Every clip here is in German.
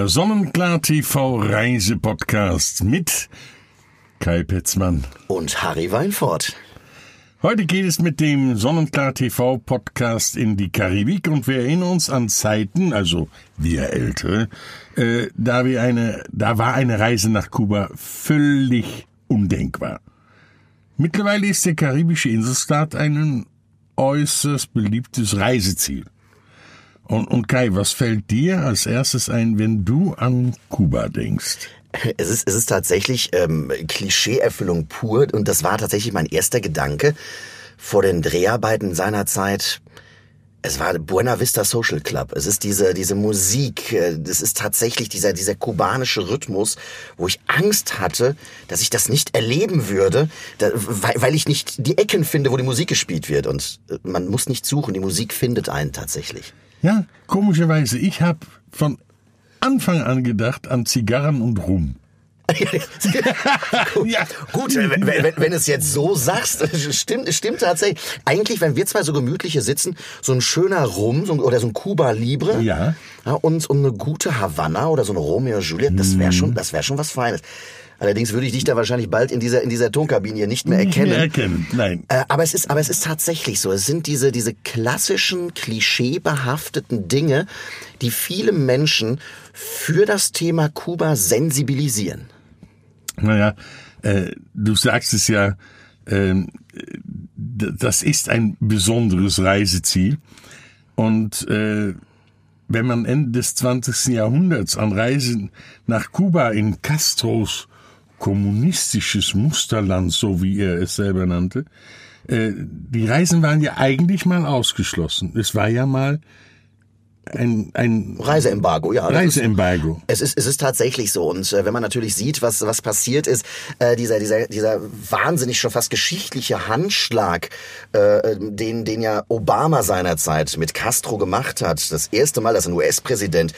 Der Sonnenklar TV Reisepodcast mit Kai Petzmann und Harry Weinfurt. Heute geht es mit dem Sonnenklar TV Podcast in die Karibik und wir erinnern uns an Zeiten, also wir Ältere, äh, da wir eine, da war eine Reise nach Kuba völlig undenkbar. Mittlerweile ist der karibische Inselstaat ein äußerst beliebtes Reiseziel. Und, und Kai, was fällt dir als erstes ein, wenn du an Kuba denkst? Es ist, es ist tatsächlich ähm, Klischeeerfüllung pur und das war tatsächlich mein erster Gedanke vor den Dreharbeiten seiner Zeit. Es war Buena Vista Social Club. Es ist diese, diese Musik. Es ist tatsächlich dieser, dieser kubanische Rhythmus, wo ich Angst hatte, dass ich das nicht erleben würde, da, weil, weil ich nicht die Ecken finde, wo die Musik gespielt wird. Und äh, man muss nicht suchen, die Musik findet einen tatsächlich. Ja, komischerweise, ich habe von Anfang an gedacht an Zigarren und Rum. ja. Gut, wenn, wenn, wenn es jetzt so sagst, stimmt, stimmt tatsächlich. Eigentlich, wenn wir zwei so gemütliche sitzen, so ein schöner Rum so, oder so ein Cuba Libre ja. ja und, und eine gute Havanna oder so eine Romeo Juliet, das wäre schon, das wäre schon was Feines. Allerdings würde ich dich da wahrscheinlich bald in dieser in dieser Tonkabine nicht mehr erkennen. Nicht mehr erkennen, nein. Äh, aber es ist aber es ist tatsächlich so. Es sind diese diese klassischen klischeebehafteten Dinge, die viele Menschen für das Thema Kuba sensibilisieren. Naja, äh, du sagst es ja, äh, das ist ein besonderes Reiseziel und äh, wenn man Ende des 20. Jahrhunderts an Reisen nach Kuba in Castros kommunistisches Musterland, so wie er es selber nannte. Äh, die Reisen waren ja eigentlich mal ausgeschlossen. Es war ja mal ein, ein Reiseembargo, ja. Reiseembargo. Es ist, es ist tatsächlich so. Und äh, wenn man natürlich sieht, was, was passiert ist, äh, dieser, dieser, dieser wahnsinnig schon fast geschichtliche Handschlag, äh, den, den ja Obama seinerzeit mit Castro gemacht hat, das erste Mal, dass ein US-Präsident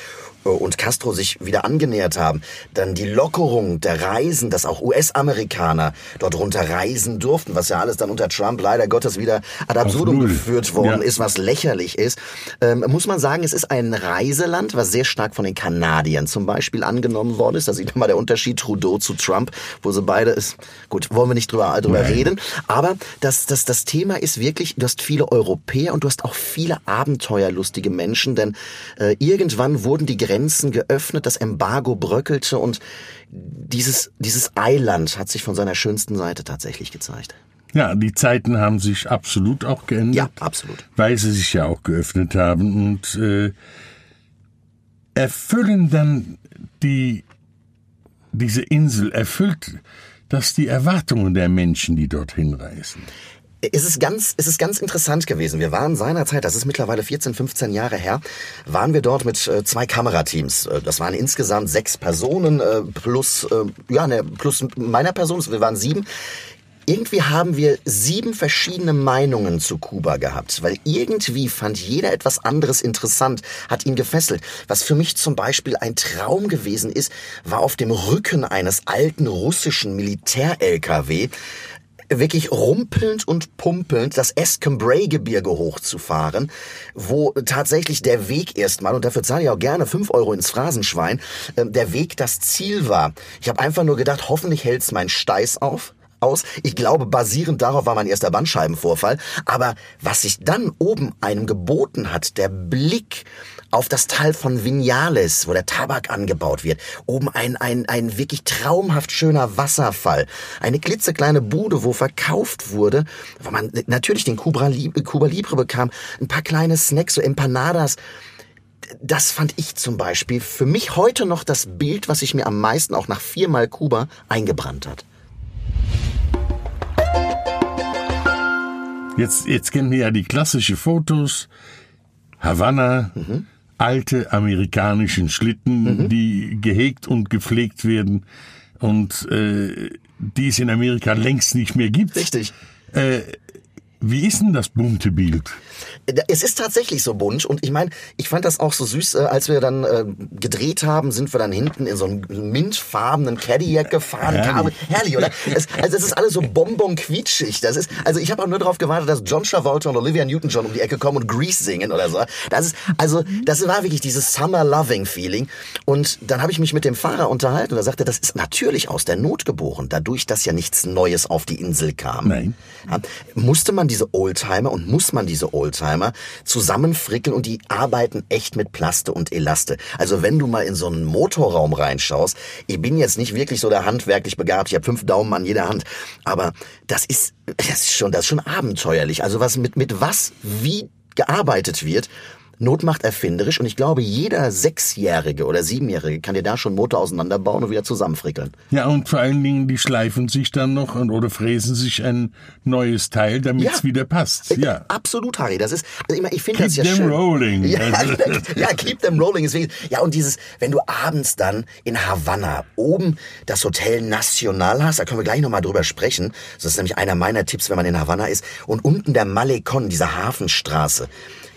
und Castro sich wieder angenähert haben, dann die Lockerung der Reisen, dass auch US-Amerikaner dort runter reisen durften, was ja alles dann unter Trump leider Gottes wieder ad absurdum geführt worden ja. ist, was lächerlich ist, ähm, muss man sagen, es ist ein Reiseland, was sehr stark von den Kanadiern zum Beispiel angenommen worden ist. Da sieht man mal der Unterschied Trudeau zu Trump, wo sie beide ist. Gut, wollen wir nicht drüber, drüber reden. Aber das, das, das Thema ist wirklich, du hast viele Europäer und du hast auch viele abenteuerlustige Menschen, denn äh, irgendwann wurden die Grenzen Grenzen geöffnet, das Embargo bröckelte und dieses, dieses Eiland hat sich von seiner schönsten Seite tatsächlich gezeigt. Ja, die Zeiten haben sich absolut auch geändert. Ja, absolut. Weil sie sich ja auch geöffnet haben und äh, erfüllen dann die diese Insel erfüllt das die Erwartungen der Menschen, die dorthin reisen es ist ganz, es ist ganz interessant gewesen. Wir waren seinerzeit, das ist mittlerweile 14, 15 Jahre her, waren wir dort mit äh, zwei Kamerateams. Äh, das waren insgesamt sechs Personen äh, plus, ja, ne, plus meiner Person. Wir waren sieben. Irgendwie haben wir sieben verschiedene Meinungen zu Kuba gehabt, weil irgendwie fand jeder etwas anderes interessant, hat ihn gefesselt. Was für mich zum Beispiel ein Traum gewesen ist, war auf dem Rücken eines alten russischen Militär-LKW wirklich rumpelnd und pumpelnd das Escambray-Gebirge hochzufahren, wo tatsächlich der Weg erstmal, und dafür zahle ich auch gerne fünf Euro ins Phrasenschwein, äh, der Weg das Ziel war. Ich habe einfach nur gedacht, hoffentlich hält's mein Steiß auf aus. Ich glaube, basierend darauf war mein erster Bandscheibenvorfall. Aber was sich dann oben einem geboten hat, der Blick auf das Tal von Vinales, wo der Tabak angebaut wird. Oben ein, ein, ein wirklich traumhaft schöner Wasserfall. Eine klitzekleine Bude, wo verkauft wurde, wo man natürlich den Cuba Libre, Cuba Libre bekam, ein paar kleine Snacks, so Empanadas. Das fand ich zum Beispiel für mich heute noch das Bild, was sich mir am meisten auch nach viermal Kuba eingebrannt hat. Jetzt, jetzt kennen wir ja die klassischen Fotos. Havanna, mhm alte amerikanischen Schlitten, mhm. die gehegt und gepflegt werden und äh, die es in Amerika längst nicht mehr gibt. Richtig. Äh, Wie ist denn das bunte Bild? Es ist tatsächlich so bunt und ich meine, ich fand das auch so süß, äh, als wir dann äh, gedreht haben, sind wir dann hinten in so einem mintfarbenen Cadillac gefahren. Herrlich. Herrlich, oder? Es, also es ist alles so bonbon quietschig. Das ist, also ich habe auch nur darauf gewartet, dass John Travolta und Olivia Newton-John um die Ecke kommen und Grease singen oder so. Das ist, also das war wirklich dieses Summer Loving Feeling. Und dann habe ich mich mit dem Fahrer unterhalten und er sagte, das ist natürlich aus der Not geboren, dadurch, dass ja nichts Neues auf die Insel kam. Nein. Musste man diese Oldtimer und muss man diese Oldtimer zusammenfrickeln und die arbeiten echt mit Plaste und Elaste. Also wenn du mal in so einen Motorraum reinschaust, ich bin jetzt nicht wirklich so der handwerklich begabt, ich habe fünf Daumen an jeder Hand, aber das ist, das ist schon, das ist schon abenteuerlich. Also was mit, mit was, wie gearbeitet wird, Not macht erfinderisch und ich glaube, jeder Sechsjährige oder Siebenjährige kann dir da schon Motor auseinanderbauen und wieder zusammenfrickeln. Ja, und vor allen Dingen, die schleifen sich dann noch und, oder fräsen sich ein neues Teil, damit es Ja. wieder passt. Ja. Absolut, Harry. Das ist, also ich, meine, ich finde Keep das ja them schön. rolling. Ja, Also- ja, keep them rolling. Ja, und dieses, wenn du abends dann in Havanna oben das Hotel Nacional hast, da können wir gleich nochmal drüber sprechen. Das ist nämlich einer meiner Tipps, wenn man in Havanna ist. Und unten der Malecon, diese Hafenstraße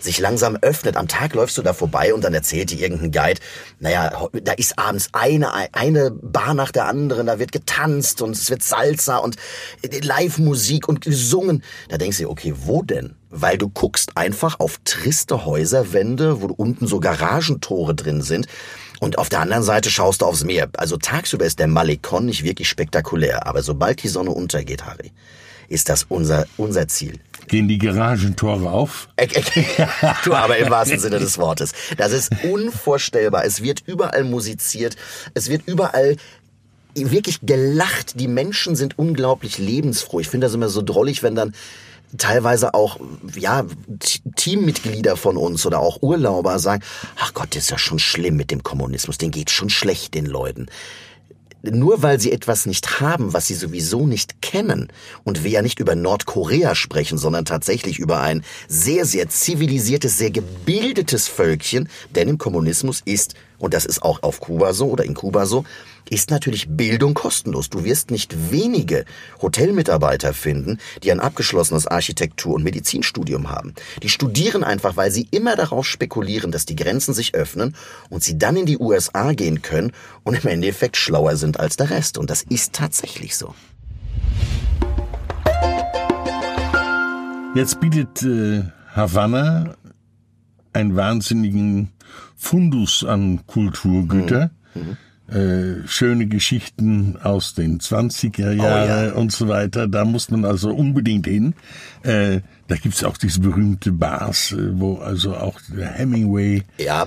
sich langsam öffnet. Am Tag läufst du da vorbei und dann erzählt dir irgendein Guide, naja, da ist abends eine, eine Bar nach der anderen, da wird getanzt und es wird Salsa und Live-Musik und gesungen. Da denkst du dir, okay, wo denn? Weil du guckst einfach auf triste Häuserwände, wo unten so Garagentore drin sind. Und auf der anderen Seite schaust du aufs Meer. Also tagsüber ist der Malecon nicht wirklich spektakulär. Aber sobald die Sonne untergeht, Harry, ist das unser, unser Ziel. Gehen die Garagentore auf? Du aber im wahrsten Sinne des Wortes. Das ist unvorstellbar. Es wird überall musiziert. Es wird überall wirklich gelacht. Die Menschen sind unglaublich lebensfroh. Ich finde das immer so drollig, wenn dann teilweise auch ja Teammitglieder von uns oder auch Urlauber sagen, ach Gott, das ist ja schon schlimm mit dem Kommunismus, den geht schon schlecht den Leuten nur weil sie etwas nicht haben, was sie sowieso nicht kennen, und wir ja nicht über Nordkorea sprechen, sondern tatsächlich über ein sehr, sehr zivilisiertes, sehr gebildetes Völkchen, denn im Kommunismus ist, und das ist auch auf Kuba so oder in Kuba so, ist natürlich Bildung kostenlos. Du wirst nicht wenige Hotelmitarbeiter finden, die ein abgeschlossenes Architektur- und Medizinstudium haben. Die studieren einfach, weil sie immer darauf spekulieren, dass die Grenzen sich öffnen und sie dann in die USA gehen können und im Endeffekt schlauer sind als der Rest. Und das ist tatsächlich so. Jetzt bietet äh, Havanna einen wahnsinnigen Fundus an Kulturgüter. Äh, schöne Geschichten aus den 20er Jahren ja. und so weiter. Da muss man also unbedingt hin. Äh, da gibt's auch diese berühmte Bars, äh, wo also auch der Hemingway Ja,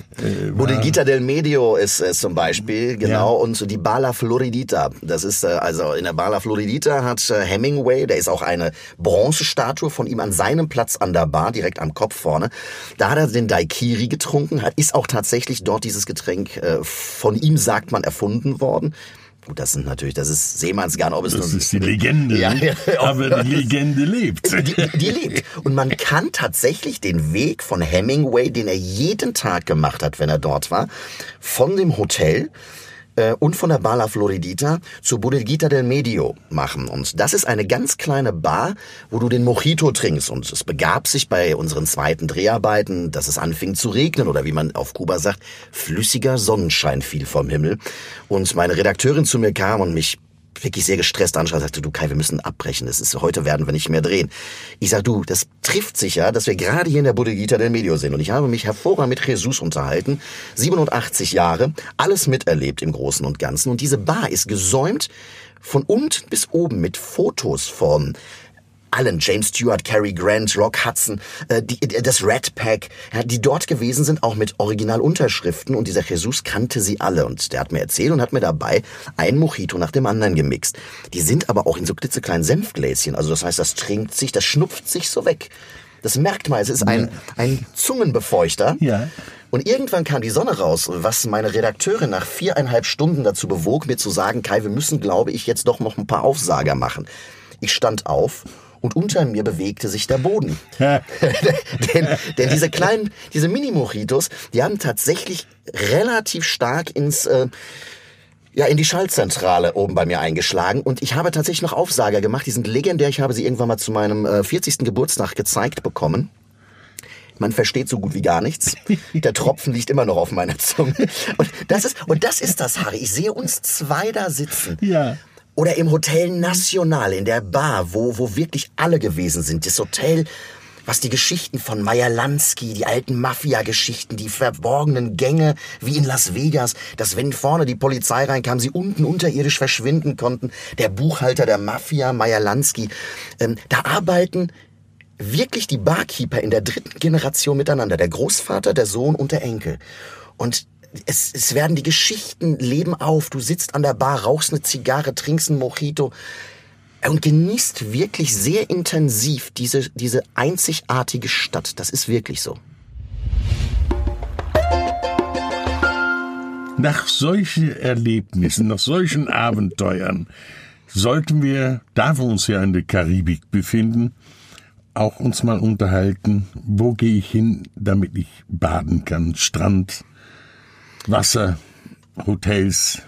Bodeguita del Medio ist es zum Beispiel, genau, Ja. und so die Bala Floridita. Das ist, äh, also in der Bala Floridita hat äh, Hemingway, da ist auch eine Bronzestatue von ihm an seinem Platz an der Bar, direkt am Kopf vorne. Da hat er den Daikiri getrunken, hat, ist auch tatsächlich dort dieses Getränk äh, von ihm, sagt man, erfunden worden. Gut, das sind natürlich, das ist Seemannsgarn, ob es Das ist die Legende. Ja, ja. Aber die Legende lebt. die, die lebt. Und man kann tatsächlich den Weg von Hemingway, den er jeden Tag gemacht hat, wenn er dort war, von dem Hotel äh, und von der Bala Floridita zu Bodeguita del Medio machen. Und das ist eine ganz kleine Bar, wo du den Mojito trinkst. Und es begab sich bei unseren zweiten Dreharbeiten, dass es anfing zu regnen oder wie man auf Kuba sagt, flüssiger Sonnenschein fiel vom Himmel. Und meine Redakteurin zu mir kam und mich wirklich sehr gestresst anschaut, sagte, du Kai, wir müssen abbrechen. Das ist, heute werden wir nicht mehr drehen. Ich sag, du, das trifft sich ja, dass wir gerade hier in der Bodeguita del Medio sind. Und ich habe mich hervorragend mit Jesus unterhalten. 87 Jahre, alles miterlebt im Großen und Ganzen. Und diese Bar ist gesäumt von unten bis oben mit Fotos von allen, James Stewart, Cary Grant, Rock Hudson, äh, die, das Red Pack, ja, die dort gewesen sind, auch mit Originalunterschriften und dieser Jesus kannte sie alle und der hat mir erzählt und hat mir dabei ein Mojito nach dem anderen gemixt. Die sind aber auch in so klitzekleinen Senfgläschen, also das heißt, das trinkt sich, das schnupft sich so weg. Das merkt man, es ist ein, ein Zungenbefeuchter. Ja. Und irgendwann kam die Sonne raus, was meine Redakteurin nach viereinhalb Stunden dazu bewog, mir zu sagen, Kai, wir müssen, glaube ich, jetzt doch noch ein paar Aufsager machen. Ich stand auf und unter mir bewegte sich der Boden. denn, denn diese kleinen, diese Mini-Mojitos, die haben tatsächlich relativ stark ins, äh, ja, in die Schaltzentrale oben bei mir eingeschlagen und ich habe tatsächlich noch Aufsager gemacht. Die sind legendär. Ich habe sie irgendwann mal zu meinem äh, 40. Geburtstag gezeigt bekommen. Man versteht so gut wie gar nichts. Der Tropfen liegt immer noch auf meiner Zunge. Und das ist, und das ist das, Harry. Ich sehe uns zwei da sitzen. Ja. Oder im Hotel National, in der Bar, wo, wo wirklich alle gewesen sind. Das Hotel, was die Geschichten von Meyer Lansky, die alten Mafia-Geschichten, die verborgenen Gänge, wie in Las Vegas, dass wenn vorne die Polizei reinkam, sie unten unterirdisch verschwinden konnten. Der Buchhalter der Mafia, Meyer Lansky. Ähm, da arbeiten wirklich die Barkeeper in der dritten Generation miteinander. Der Großvater, der Sohn und der Enkel. Und es, es werden die Geschichten leben auf. Du sitzt an der Bar, rauchst eine Zigarre, trinkst ein Mojito und genießt wirklich sehr intensiv diese, diese einzigartige Stadt. Das ist wirklich so. Nach solchen Erlebnissen, nach solchen Abenteuern sollten wir, da wir uns ja in der Karibik befinden, auch uns mal unterhalten, wo gehe ich hin, damit ich baden kann. Strand, Wasser, Hotels.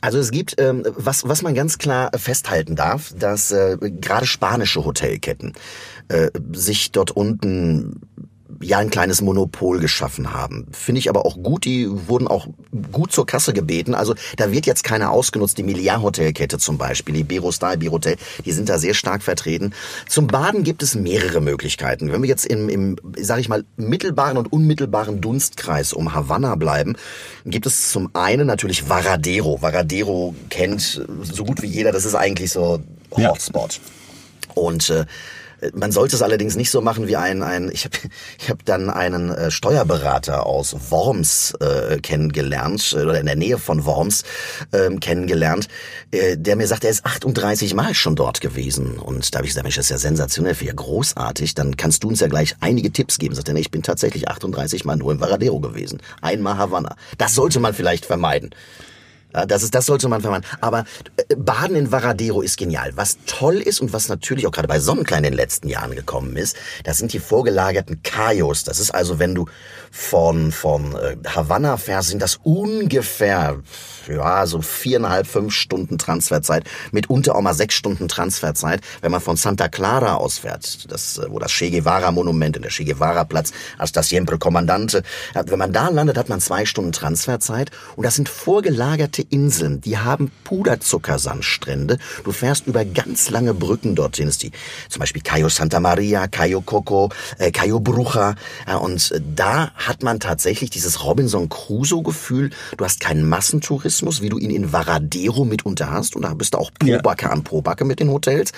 Also es gibt, ähm, was, was man ganz klar festhalten darf, dass äh, gerade spanische Hotelketten äh, sich dort unten ja ein kleines Monopol geschaffen haben. Finde ich aber auch gut. Die wurden auch gut zur Kasse gebeten. Also da wird jetzt keiner ausgenutzt. Die Milliard Hotelkette zum Beispiel, die Berostar, Birotel, die sind da sehr stark vertreten. Zum Baden gibt es mehrere Möglichkeiten. Wenn wir jetzt im, im sage ich mal, mittelbaren und unmittelbaren Dunstkreis um Havanna bleiben, gibt es zum einen natürlich Varadero. Varadero kennt so gut wie jeder. Das ist eigentlich so Hotspot. Ja. Und äh, man sollte es allerdings nicht so machen wie ein, ein ich habe ich hab dann einen äh, Steuerberater aus Worms äh, kennengelernt, äh, oder in der Nähe von Worms äh, kennengelernt, äh, der mir sagt, er ist 38 Mal schon dort gewesen. Und da habe ich gesagt, Mensch, das ist ja sensationell, ja großartig, dann kannst du uns ja gleich einige Tipps geben. Sagt er, nee, ich bin tatsächlich 38 Mal nur in Varadero gewesen. Einmal Havanna. Das sollte man vielleicht vermeiden. Das, ist, das sollte man vermeiden. Aber äh, Baden in Varadero ist genial. Was toll ist und was natürlich auch gerade bei Sonnenklein in den letzten Jahren gekommen ist, das sind die vorgelagerten Kajos. Das ist also, wenn du von, von äh, Havanna fährst, sind das ungefähr ja, so viereinhalb, fünf Stunden Transferzeit, mitunter auch mal sechs Stunden Transferzeit, wenn man von Santa Clara ausfährt, das, äh, wo das Che Guevara Monument in der Che Guevara Platz, hasta siempre Kommandante, wenn man da landet, hat man zwei Stunden Transferzeit. Und das sind vorgelagerte Inseln, die haben Puderzuckersandstrände. Du fährst über ganz lange Brücken dorthin, ist die, zum Beispiel Cayo Santa Maria, Cayo Coco, äh, Cayo Bruja, ja, und äh, da hat man tatsächlich dieses Robinson Crusoe Gefühl, du hast keinen Massentourismus, Tourismus, wie du ihn in Varadero mitunter hast. Und da bist du auch Probacke ja. an Probacke mit den Hotels.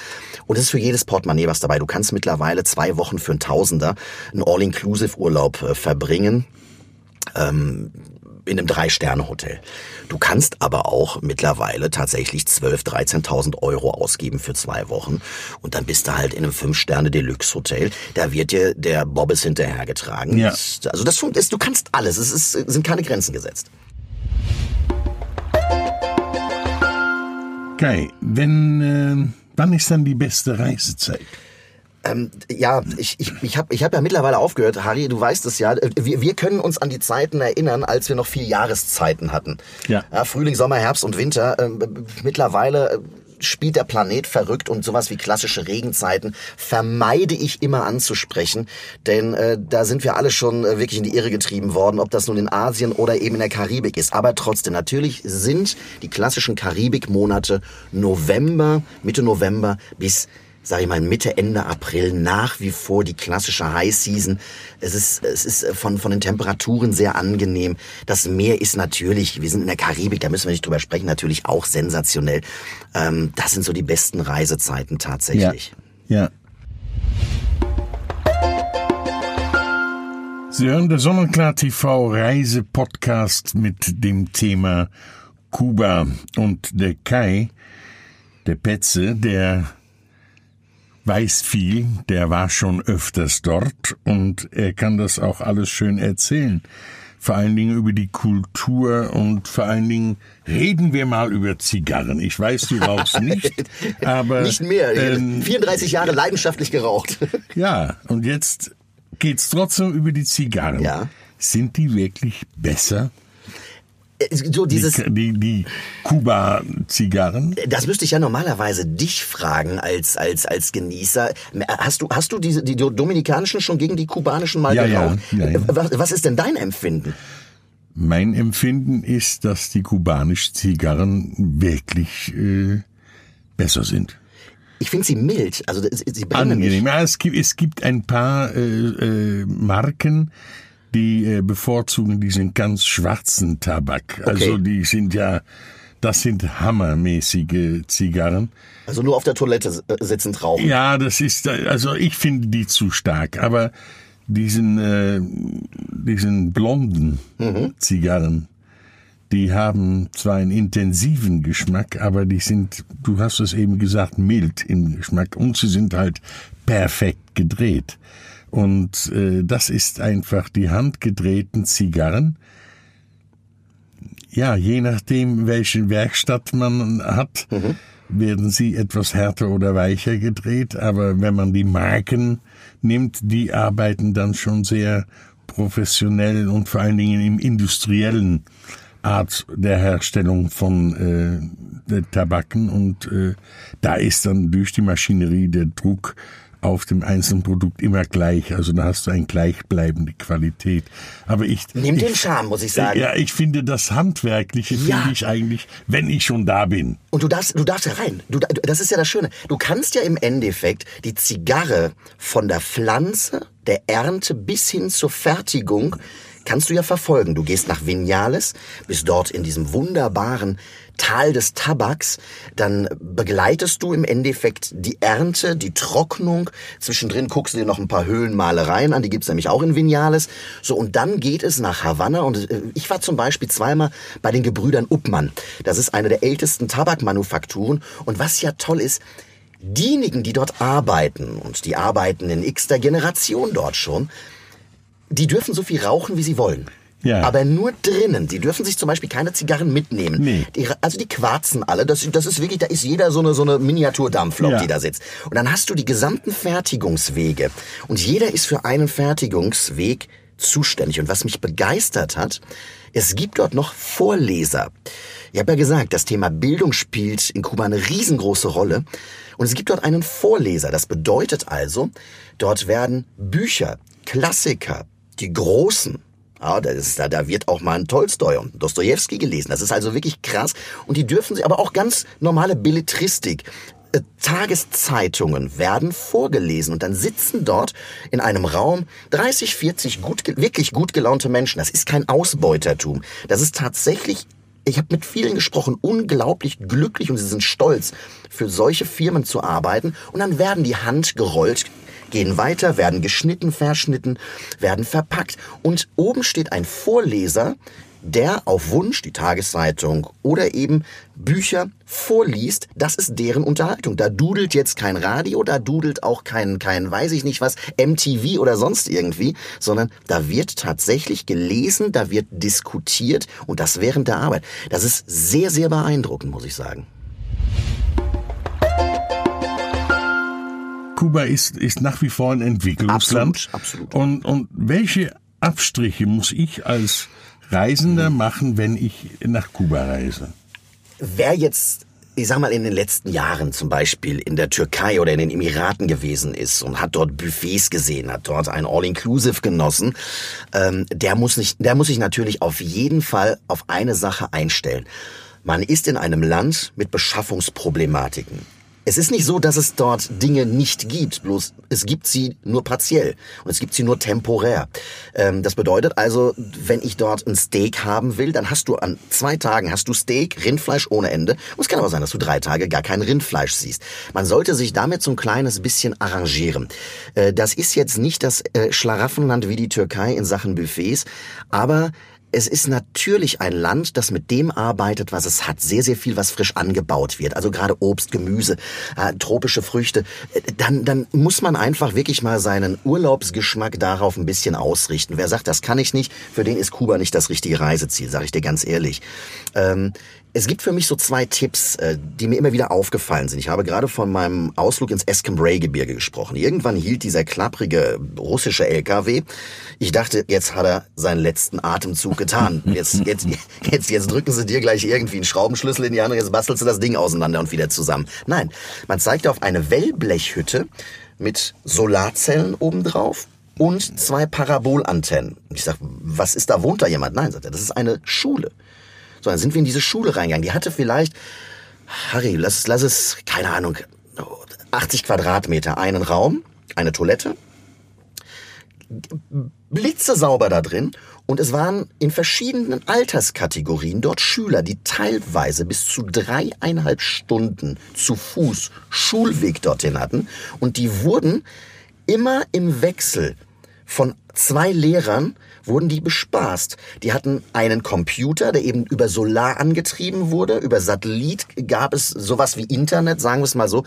Und es ist für jedes Portemonnaie was dabei. Du kannst mittlerweile zwei Wochen für einen Tausender einen All-Inclusive-Urlaub äh, verbringen. Ähm, in einem Drei-Sterne-Hotel. Du kannst aber auch mittlerweile tatsächlich 12.000, 13.000 Euro ausgeben für zwei Wochen und dann bist du halt in einem Fünf-Sterne-Deluxe-Hotel. Da wird dir der Bobbes hinterhergetragen. Ja. Also das ist, du kannst alles. Es ist, sind keine Grenzen gesetzt. Kai, wenn, äh, wann ist dann die beste Reisezeit? Ähm, ja, ich, ich, ich habe ich hab ja mittlerweile aufgehört, Harry, du weißt es ja. Wir, wir können uns an die Zeiten erinnern, als wir noch vier Jahreszeiten hatten. Ja. ja Frühling, Sommer, Herbst und Winter. Ähm, mittlerweile äh, spielt der Planet verrückt und sowas wie klassische Regenzeiten vermeide ich immer anzusprechen, denn äh, da sind wir alle schon äh, wirklich in die Irre getrieben worden, ob das nun in Asien oder eben in der Karibik ist. Aber trotzdem, natürlich sind die klassischen Karibikmonate November, Mitte November bis sage ich mal, Mitte, Ende April nach wie vor die klassische High Season. Es ist, es ist von, von den Temperaturen sehr angenehm. Das Meer ist natürlich, wir sind in der Karibik, da müssen wir nicht drüber sprechen, natürlich auch sensationell. Ähm, das sind so die besten Reisezeiten tatsächlich. Ja. ja. Sie hören der Sonnenklar TV Reisepodcast mit dem Thema Kuba und der Kai, der Petze, der weiß viel, der war schon öfters dort und er kann das auch alles schön erzählen. Vor allen Dingen über die Kultur und vor allen Dingen reden wir mal über Zigarren. Ich weiß, du rauchst nicht, aber... Nicht mehr. Ähm, 34 Jahre leidenschaftlich geraucht. ja, und jetzt geht's trotzdem über die Zigarren. Ja. Sind die wirklich besser so dieses, die, die, die Kuba-Zigarren. das müsste ich ja normalerweise dich fragen als als als Genießer. Hast du hast du diese die dominikanischen schon gegen die kubanischen mal Ja, geraucht? ja, ja. Was, was ist denn dein Empfinden? Mein Empfinden ist, dass die kubanischen Zigarren wirklich äh, besser sind. Ich finde sie mild, also sie sie brennen Angenehm. nicht. Ja, es gibt, es gibt ein paar äh, äh, Marken, die äh, bevorzugen diesen ganz schwarzen Tabak. Also die sind ja, das sind hammermäßige Zigarren. Also nur auf der Toilette äh, sitzend rauchen. Ja, das ist, äh, also ich finde die zu stark, aber diesen, äh, diesen blonden Zigarren, die haben zwar einen intensiven Geschmack, aber die sind, du hast es eben gesagt, mild im Geschmack und sie sind halt perfekt gedreht. Und äh, das ist einfach die handgedrehten Zigarren. Ja, je nachdem, welche Werkstatt man hat, werden sie etwas härter oder weicher gedreht. Aber wenn man die Marken nimmt, die arbeiten dann schon sehr professionell und vor allen Dingen im industriellen Art der Herstellung von äh, Tabaken. Und äh, da ist dann durch die Maschinerie der Druck auf dem einzelnen Produkt immer gleich. Also da hast du eine gleichbleibende Qualität. Aber ich Nimmt ich, den Charme, muss ich sagen. ja, ich finde das Handwerkliche Ja. finde ich eigentlich, wenn ich schon da bin. Und du darfst, du darfst ja rein. Du, das ist ja das Schöne. Du kannst ja im Endeffekt die Zigarre von der Pflanze, der Ernte bis hin zur Fertigung kannst du ja verfolgen. Du gehst nach Vinales, bist dort in diesem wunderbaren Tal des Tabaks, dann begleitest du im Endeffekt die Ernte, die Trocknung. Zwischendrin guckst du dir noch ein paar Höhlenmalereien an, die gibt's nämlich auch in Vinales. So, und dann geht es nach Havanna. Und äh, ich war zum Beispiel zweimal bei den Gebrüdern Uppmann. Das ist eine der ältesten Tabakmanufakturen. Und was ja toll ist, diejenigen, die dort arbeiten, und die arbeiten in x der Generation dort schon, die dürfen so viel rauchen, wie sie wollen. Ja. Aber nur drinnen. Sie dürfen sich zum Beispiel keine Zigarren mitnehmen. Nee. Die, also die quarzen alle. Das, das ist wirklich, da ist jeder so eine, so eine Miniaturdampflok, Ja. die da sitzt. Und dann hast du die gesamten Fertigungswege. Und jeder ist für einen Fertigungsweg zuständig. Und was mich begeistert hat, es gibt dort noch Vorleser. Ich habe ja gesagt, das Thema Bildung spielt in Kuba eine riesengroße Rolle. Und es gibt dort einen Vorleser. Das bedeutet also, dort werden Bücher, Klassiker, die großen, ja, das ist, da, da wird auch mal ein Tolstoi und Dostoevsky gelesen. Das ist also wirklich krass. Und die dürfen sie, aber auch ganz normale Belletristik. äh, Tageszeitungen werden vorgelesen und dann sitzen dort in einem Raum 30, 40 gut, wirklich gut gelaunte Menschen. Das ist kein Ausbeutertum. Das ist tatsächlich ich habe mit vielen gesprochen, unglaublich glücklich und sie sind stolz, für solche Firmen zu arbeiten. Und dann werden die Hand gerollt, gehen weiter, werden geschnitten, verschnitten, werden verpackt. Und oben steht ein Vorleser, der auf Wunsch die Tageszeitung oder eben Bücher vorliest. Das ist deren Unterhaltung. Da dudelt jetzt kein Radio, da dudelt auch kein, kein, weiß ich nicht was, MTV oder sonst irgendwie, sondern da wird tatsächlich gelesen, da wird diskutiert und das während der Arbeit. Das ist sehr, sehr beeindruckend, muss ich sagen. Kuba ist, ist nach wie vor ein Entwicklungsland. Absolut, absolut. Und, und welche Abstriche muss ich als Reisender machen, wenn ich nach Kuba reise? Wer jetzt, ich sag mal, in den letzten Jahren zum Beispiel in der Türkei oder in den Emiraten gewesen ist und hat dort Buffets gesehen, hat dort ein All-Inclusive genossen, ähm, der muss nicht, der muss sich natürlich auf jeden Fall auf eine Sache einstellen. Man ist in einem Land mit Beschaffungsproblematiken. Es ist nicht so, dass es dort Dinge nicht gibt, bloß es gibt sie nur partiell und es gibt sie nur temporär. Ähm, das bedeutet also, wenn ich dort ein Steak haben will, dann hast du an zwei Tagen hast du Steak, Rindfleisch ohne Ende. Und es kann aber sein, dass du drei Tage gar kein Rindfleisch siehst. Man sollte sich damit so ein kleines bisschen arrangieren. Äh, das ist jetzt nicht das äh, Schlaraffenland wie die Türkei in Sachen Buffets, aber es ist natürlich ein Land, das mit dem arbeitet, was es hat. Sehr, sehr viel, was frisch angebaut wird. Also gerade Obst, Gemüse, äh, tropische Früchte. Äh, Dann, dann muss man einfach wirklich mal seinen Urlaubsgeschmack darauf ein bisschen ausrichten. Wer sagt, das kann ich nicht, für den ist Kuba nicht das richtige Reiseziel, sage ich dir ganz ehrlich. Ähm, es gibt für mich so zwei Tipps, äh, die mir immer wieder aufgefallen sind. Ich habe gerade von meinem Ausflug ins Eskimray-Gebirge gesprochen. Irgendwann hielt dieser klapprige russische LKW. Ich dachte, jetzt hat er seinen letzten Atemzug getan. Jetzt, jetzt, jetzt, jetzt drücken sie dir gleich irgendwie einen Schraubenschlüssel in die Hand und jetzt bastelst du das Ding auseinander und wieder zusammen. Nein, man zeigte auf eine Wellblechhütte mit Solarzellen obendrauf und zwei Parabolantennen. Ich sag, was ist da, wohnt da jemand? Nein, sagt er, das ist eine Schule. So, dann sind wir in diese Schule reingegangen. Die hatte vielleicht, Harry, lass, lass es, keine Ahnung, 80 Quadratmeter, einen Raum, eine Toilette, blitzesauber da drin. Und es waren in verschiedenen Alterskategorien dort Schüler, die teilweise bis zu dreieinhalb Stunden zu Fuß Schulweg dorthin hatten. Und die wurden immer im Wechsel von zwei Lehrern wurden die bespaßt. Die hatten einen Computer, der eben über Solar angetrieben wurde, über Satellit gab es sowas wie Internet, sagen wir es mal so.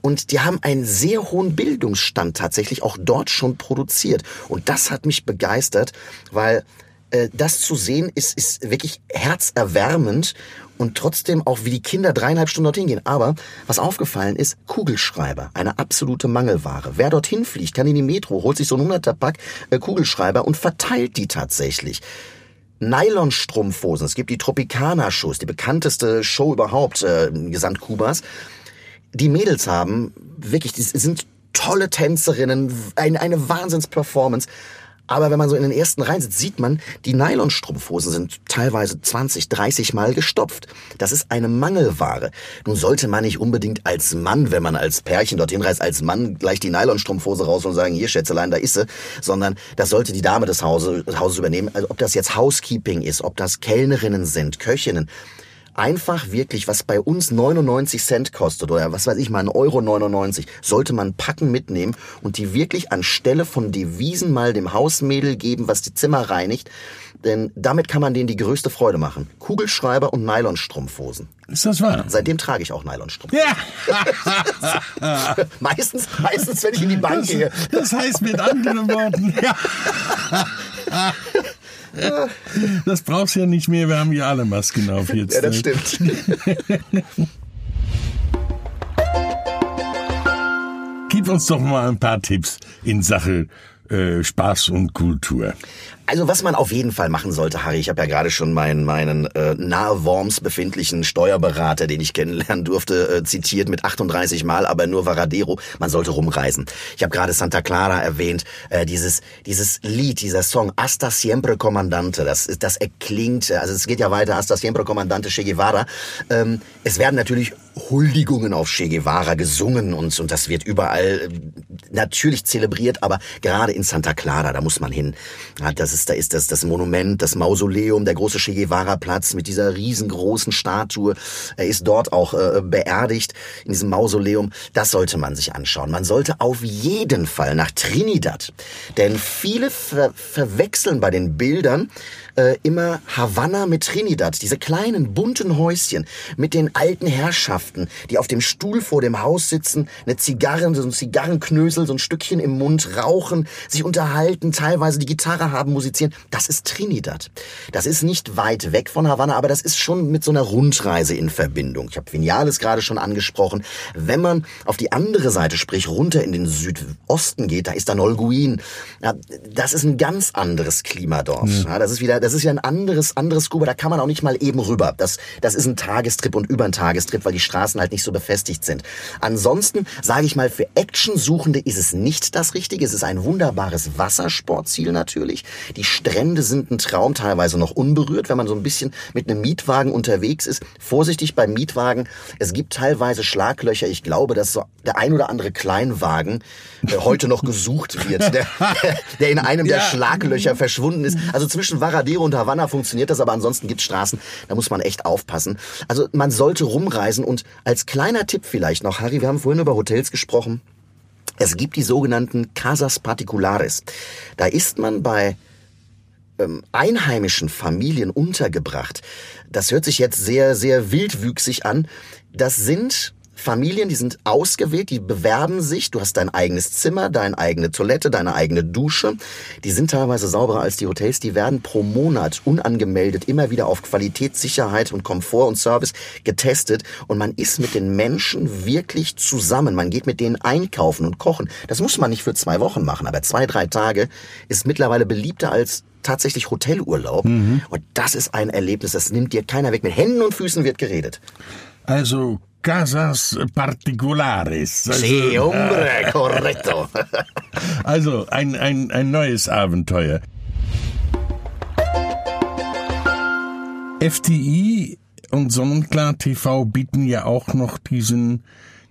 Und die haben einen sehr hohen Bildungsstand tatsächlich auch dort schon produziert. Und das hat mich begeistert, weil äh, das zu sehen ist, ist wirklich herzerwärmend und trotzdem auch, wie die Kinder dreieinhalb Stunden dorthin gehen. Aber was aufgefallen ist, Kugelschreiber, eine absolute Mangelware. Wer dorthin fliegt, kann in die Metro, holt sich so ein 100er Pack äh, Kugelschreiber und verteilt die tatsächlich. Nylonstrumpfhosen, es gibt die Tropicana-Shows, die bekannteste Show überhaupt äh, gesamt Kubas. Die Mädels haben wirklich, die sind tolle Tänzerinnen, eine, eine Wahnsinns-Performance. Aber wenn man so in den ersten Reihen sitzt, sieht man, die Nylonstrumpfhosen sind teilweise 20, 30 Mal gestopft. Das ist eine Mangelware. Nun sollte man nicht unbedingt als Mann, wenn man als Pärchen dorthin reist, als Mann gleich die Nylonstrumpfhose raus und sagen, hier Schätzelein, da ist sie, sondern das sollte die Dame des Hauses, Hauses übernehmen. Also ob das jetzt Housekeeping ist, ob das Kellnerinnen sind, Köchinnen einfach wirklich, was bei uns 99 Cent kostet oder was weiß ich mal, 1,99 Euro 99, sollte man packen mitnehmen und die wirklich anstelle von Devisen mal dem Hausmädel geben, was die Zimmer reinigt. Denn damit kann man denen die größte Freude machen. Kugelschreiber und Nylonstrumpfhosen. Ist das wahr? Seitdem trage ich auch Nylonstrumpfhosen. Ja. meistens, meistens, wenn ich in die Bank Das, gehe. das heißt mit anderen Worten, ja. Das brauchst du ja nicht mehr, wir haben ja alle Masken auf jetzt. Ja, das ne? stimmt. Gib uns doch mal ein paar Tipps in Sache äh, Spaß und Kultur. Also was man auf jeden Fall machen sollte, Harry, ich habe ja gerade schon meinen, meinen äh, nahe Worms befindlichen Steuerberater, den ich kennenlernen durfte, äh, zitiert mit 38 Mal, aber nur Varadero. Man sollte rumreisen. Ich habe gerade Santa Clara erwähnt, äh, dieses dieses Lied, dieser Song Hasta siempre Comandante, das das erklingt, also es geht ja weiter Hasta siempre Comandante Che Guevara. Ähm, es werden natürlich Huldigungen auf Che Guevara gesungen und und das wird überall äh, natürlich zelebriert, aber gerade in Santa Clara, da muss man hin. Ja, das ist, da ist das, das Monument, das Mausoleum, der große Che Guevara Platz mit dieser riesengroßen Statue. Er ist dort auch äh, beerdigt in diesem Mausoleum. Das sollte man sich anschauen. Man sollte auf jeden Fall nach Trinidad. Denn viele ver verwechseln bei den Bildern äh, immer Havanna mit Trinidad. Diese kleinen bunten Häuschen mit den alten Herrschaften, die auf dem Stuhl vor dem Haus sitzen, eine Zigarre, so ein Zigarrenknösel, so ein Stückchen im Mund rauchen, sich unterhalten, teilweise die Gitarre haben, musizieren. Das ist Trinidad. Das ist nicht weit weg von Havanna, aber das ist schon mit so einer Rundreise in Verbindung. Ich habe Vinales gerade schon angesprochen. Wenn man auf die andere Seite, sprich runter in den Südosten geht, da ist da Nolguin. Ja, das ist ein ganz anderes Klima dort. Ja, das ist wieder, das ist ja ein anderes, anderes Kuba. Da kann man auch nicht mal eben rüber. Das, das ist ein Tagestrip und über ein Tagestrip, weil die Straßen halt nicht so befestigt sind. Ansonsten sage ich mal, für Actionsuchende ist es nicht das Richtige. Es ist ein wunderbares Wassersportziel natürlich. Die Strände sind ein Traum, teilweise noch unberührt, wenn man so ein bisschen mit einem Mietwagen unterwegs ist. Vorsichtig beim Mietwagen. Es gibt teilweise Schlaglöcher. Ich glaube, dass so der ein oder andere Kleinwagen äh, heute noch gesucht wird, der, der in einem der Ja. Schlaglöcher verschwunden ist. Also zwischen Varadero und Havanna funktioniert das, aber ansonsten gibt Straßen, da muss man echt aufpassen. Also man sollte rumreisen und als kleiner Tipp vielleicht noch, Harry, wir haben vorhin über Hotels gesprochen. Es gibt die sogenannten Casas Particulares. Da ist man bei ähm, einheimischen Familien untergebracht. Das hört sich jetzt sehr, sehr wildwüchsig an. Das sind Familien, die sind ausgewählt, die bewerben sich. Du hast dein eigenes Zimmer, deine eigene Toilette, deine eigene Dusche. Die sind teilweise sauberer als die Hotels. Die werden pro Monat unangemeldet immer wieder auf Qualität, Sicherheit und Komfort und Service getestet. Und man ist mit den Menschen wirklich zusammen. Man geht mit denen einkaufen und kochen. Das muss man nicht für zwei Wochen machen, aber zwei, drei Tage ist mittlerweile beliebter als tatsächlich Hotelurlaub. Und das ist ein Erlebnis, das nimmt dir keiner weg. Mit Händen und Füßen wird geredet. Also Casas Particulares. Also, Sí, hombre, correcto. also ein, ein, ein neues Abenteuer. FTI und Sonnenklar TV bieten ja auch noch diesen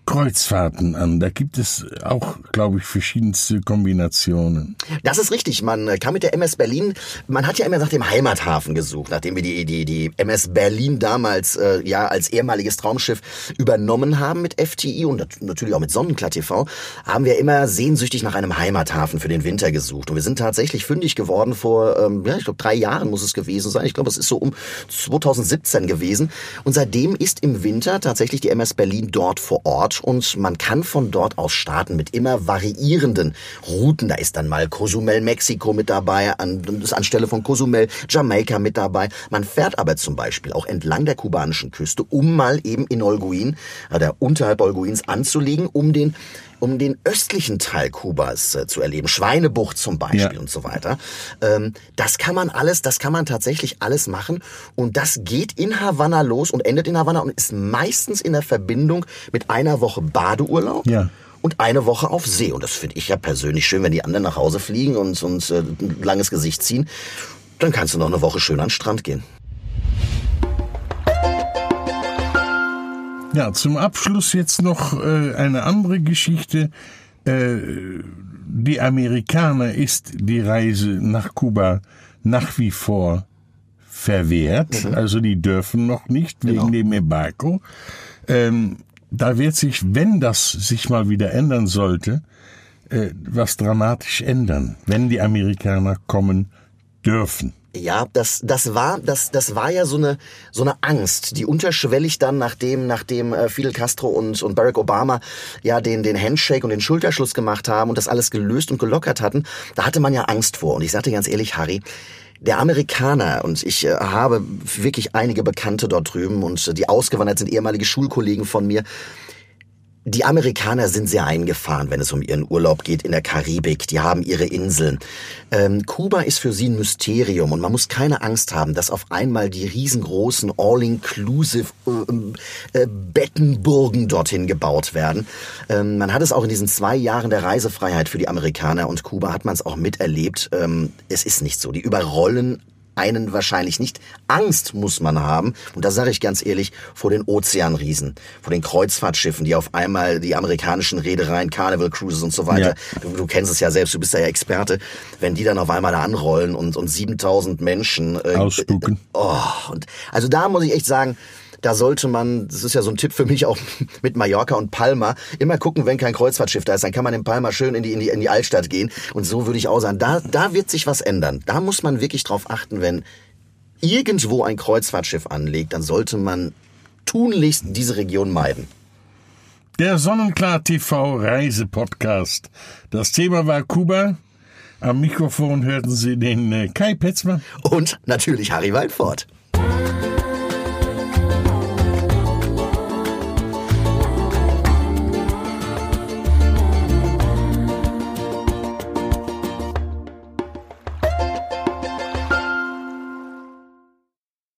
Kreuzfahrten an. Da gibt es auch, glaube ich, verschiedenste Kombinationen. Das ist richtig. Man äh, kam mit der MS Berlin, man hat ja immer nach dem Heimathafen gesucht, nachdem wir die, die, die MS Berlin damals äh, ja als ehemaliges Traumschiff übernommen haben mit FTI und natürlich auch mit Sonnenklar TV, haben wir immer sehnsüchtig nach einem Heimathafen für den Winter gesucht. Und wir sind tatsächlich fündig geworden vor, ähm, ja, ich glaube, drei Jahren muss es gewesen sein. Ich glaube, es ist so um 2017 gewesen. Und seitdem ist im Winter tatsächlich die MS Berlin dort vor Ort und man kann von dort aus starten mit immer variierenden Routen. Da ist dann mal Cozumel, Mexiko mit dabei, an, ist anstelle von Cozumel Jamaika mit dabei. Man fährt aber zum Beispiel auch entlang der kubanischen Küste, um mal eben in Olguin, oder unterhalb Olguins anzulegen, um den um den östlichen Teil Kubas äh, zu erleben, Schweinebucht zum Beispiel Ja. und so weiter. Ähm, das kann man alles, das kann man tatsächlich alles machen und das geht in Havanna los und endet in Havanna und ist meistens in der Verbindung mit einer Woche Badeurlaub. Ja. Und eine Woche auf See. Und das finde ich ja persönlich schön, wenn die anderen nach Hause fliegen und uns äh, ein langes Gesicht ziehen. Dann kannst du noch eine Woche schön an den Strand gehen. Ja, zum Abschluss jetzt noch äh, eine andere Geschichte. Äh, die Amerikaner ist die Reise nach Kuba nach wie vor verwehrt. Also die dürfen noch nicht wegen Genau. dem Embargo. Ähm, da wird sich, wenn das sich mal wieder ändern sollte, äh, was dramatisch ändern, wenn die Amerikaner kommen dürfen. Ja, das, das war, das, das war ja so eine, so eine Angst, die unterschwellig dann, nachdem, nachdem äh, Fidel Castro und, und Barack Obama ja den, den Handshake und den Schulterschluss gemacht haben und das alles gelöst und gelockert hatten, da hatte man ja Angst vor. Und ich sagte ganz ehrlich, Harry, der Amerikaner, und ich äh, habe wirklich einige Bekannte dort drüben und äh, die ausgewandert sind, ehemalige Schulkollegen von mir, die Amerikaner sind sehr eingefahren, wenn es um ihren Urlaub geht in der Karibik. Die haben ihre Inseln. Ähm, Kuba ist für sie ein Mysterium und man muss keine Angst haben, dass auf einmal die riesengroßen All-Inclusive äh, äh, Bettenburgen dorthin gebaut werden. Ähm, man hat es auch in diesen zwei Jahren der Reisefreiheit für die Amerikaner und Kuba hat man es auch miterlebt. Ähm, es ist nicht so. Die überrollen einen wahrscheinlich nicht. Angst muss man haben, und da sage ich ganz ehrlich, vor den Ozeanriesen, vor den Kreuzfahrtschiffen, die auf einmal die amerikanischen Reedereien, Carnival Cruises und so weiter, du, du kennst es ja selbst, du bist da ja Experte, wenn die dann auf einmal da anrollen und, und 7000 Menschen... Äh, Ausspucken. Oh, und also da muss ich echt sagen, da sollte man, das ist ja so ein Tipp für mich auch mit Mallorca und Palma, immer gucken, wenn kein Kreuzfahrtschiff da ist, dann kann man in Palma schön in die, in die, in die Altstadt gehen. Und so würde ich auch sagen, da, da wird sich was ändern. Da muss man wirklich drauf achten, wenn irgendwo ein Kreuzfahrtschiff anlegt, dann sollte man tunlichst diese Region meiden. Der Sonnenklar TV Reisepodcast. Das Thema war Kuba. Am Mikrofon hörten Sie den äh, Kai Petzmann. Und natürlich Harry Waldfort.